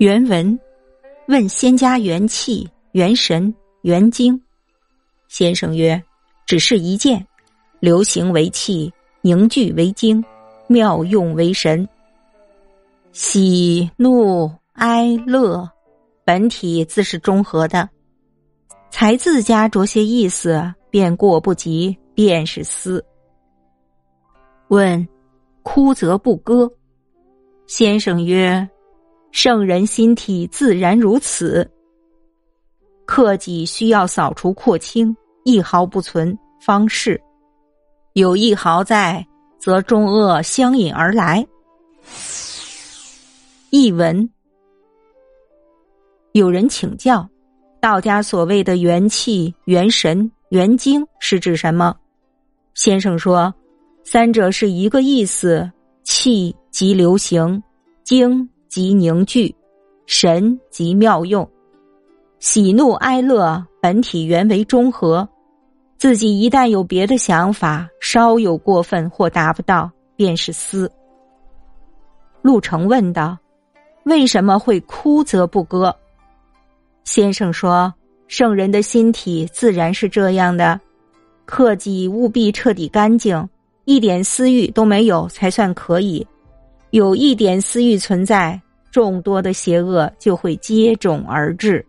原文问仙家元气、元神、元精。先生曰：“只是一件，流行为气，凝聚为精，妙用为神。喜怒哀乐，本体自是中和的，才自家着些意思，便过不及，便是思。问枯则不割。先生曰。”圣人心体自然如此，克己需要扫除廓清，一毫不存方是。有一毫在，则众恶相引而来。译文：有人请教，道家所谓的元气、元神、元精是指什么？先生说，三者是一个意思，气即流行，精。即凝聚，神即妙用，喜怒哀乐本体原为中和。自己一旦有别的想法，稍有过分或达不到，便是思。陆成问道：“为什么会哭则不割？”先生说：“圣人的心体自然是这样的，克己务必彻底干净，一点私欲都没有才算可以。”有一点私欲存在，众多的邪恶就会接踵而至。